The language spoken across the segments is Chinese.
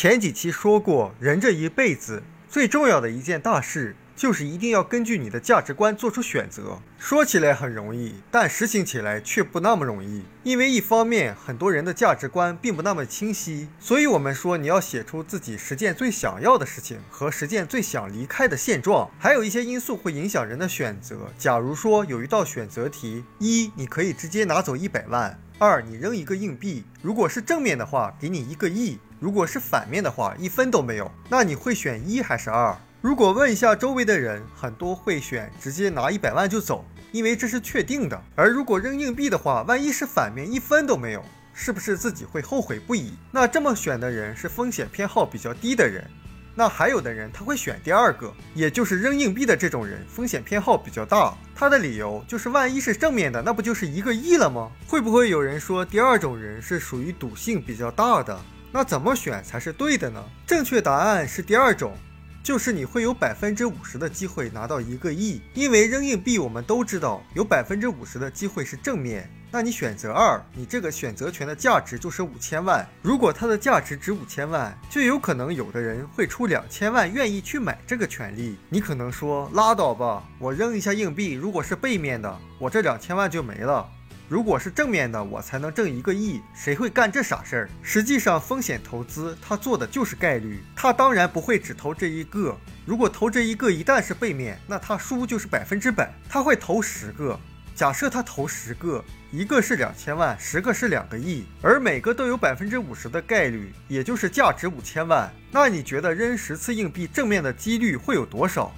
前几期说过，人这一辈子最重要的一件大事。就是一定要根据你的价值观做出选择。说起来很容易，但实行起来却不那么容易。因为一方面，很多人的价值观并不那么清晰，所以我们说你要写出自己实践最想要的事情和实践最想离开的现状。还有一些因素会影响人的选择。假如说有一道选择题：一，你可以直接拿走一百万；二，你扔一个硬币，如果是正面的话，给你一个亿；如果是反面的话，一分都没有。那你会选一还是二？如果问一下周围的人，很多会选直接拿一百万就走，因为这是确定的。而如果扔硬币的话，万一是反面，一分都没有，是不是自己会后悔不已？那这么选的人是风险偏好比较低的人。那还有的人他会选第二个，也就是扔硬币的这种人，风险偏好比较大。他的理由就是万一是正面的，那不就是一个亿了吗？会不会有人说第二种人是属于赌性比较大的？那怎么选才是对的呢？正确答案是第二种。就是你会有百分之五十的机会拿到一个亿，因为扔硬币我们都知道有百分之五十的机会是正面。那你选择二，你这个选择权的价值就是五千万。如果它的价值值五千万，就有可能有的人会出两千万愿意去买这个权利。你可能说拉倒吧，我扔一下硬币，如果是背面的，我这两千万就没了。如果是正面的，我才能挣一个亿，谁会干这傻事儿？实际上，风险投资他做的就是概率，他当然不会只投这一个。如果投这一个一旦是背面，那他输就是百分之百。他会投十个，假设他投十个，一个是两千万，十个是两个亿，而每个都有百分之五十的概率，也就是价值五千万。那你觉得扔十次硬币正面的几率会有多少？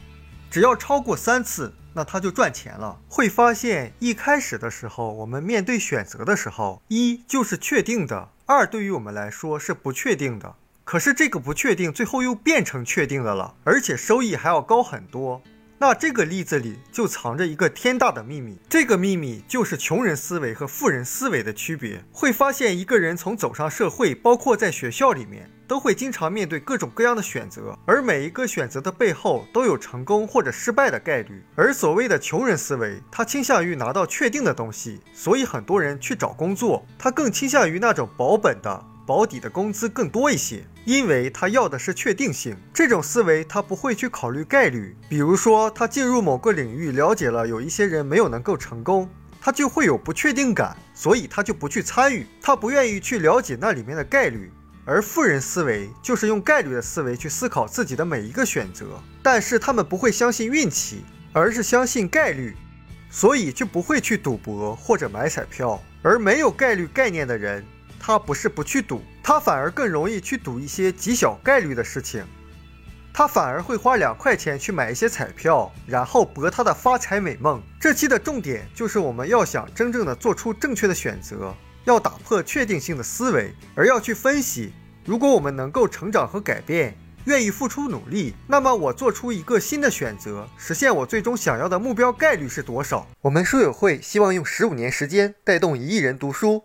只要超过三次。那他就赚钱了。会发现一开始的时候，我们面对选择的时候，一就是确定的，二对于我们来说是不确定的。可是这个不确定最后又变成确定的了，而且收益还要高很多。那这个例子里就藏着一个天大的秘密，这个秘密就是穷人思维和富人思维的区别。会发现一个人从走上社会，包括在学校里面，都会经常面对各种各样的选择，而每一个选择的背后都有成功或者失败的概率。而所谓的穷人思维，他倾向于拿到确定的东西，所以很多人去找工作，他更倾向于那种保本的。保底的工资更多一些，因为他要的是确定性。这种思维他不会去考虑概率。比如说，他进入某个领域，了解了有一些人没有能够成功，他就会有不确定感，所以他就不去参与，他不愿意去了解那里面的概率。而富人思维就是用概率的思维去思考自己的每一个选择，但是他们不会相信运气，而是相信概率，所以就不会去赌博或者买彩票。而没有概率概念的人。他不是不去赌，他反而更容易去赌一些极小概率的事情。他反而会花两块钱去买一些彩票，然后博他的发财美梦。这期的重点就是我们要想真正的做出正确的选择，要打破确定性的思维，而要去分析，如果我们能够成长和改变，愿意付出努力，那么我做出一个新的选择，实现我最终想要的目标概率是多少？我们书友会希望用十五年时间带动一亿人读书。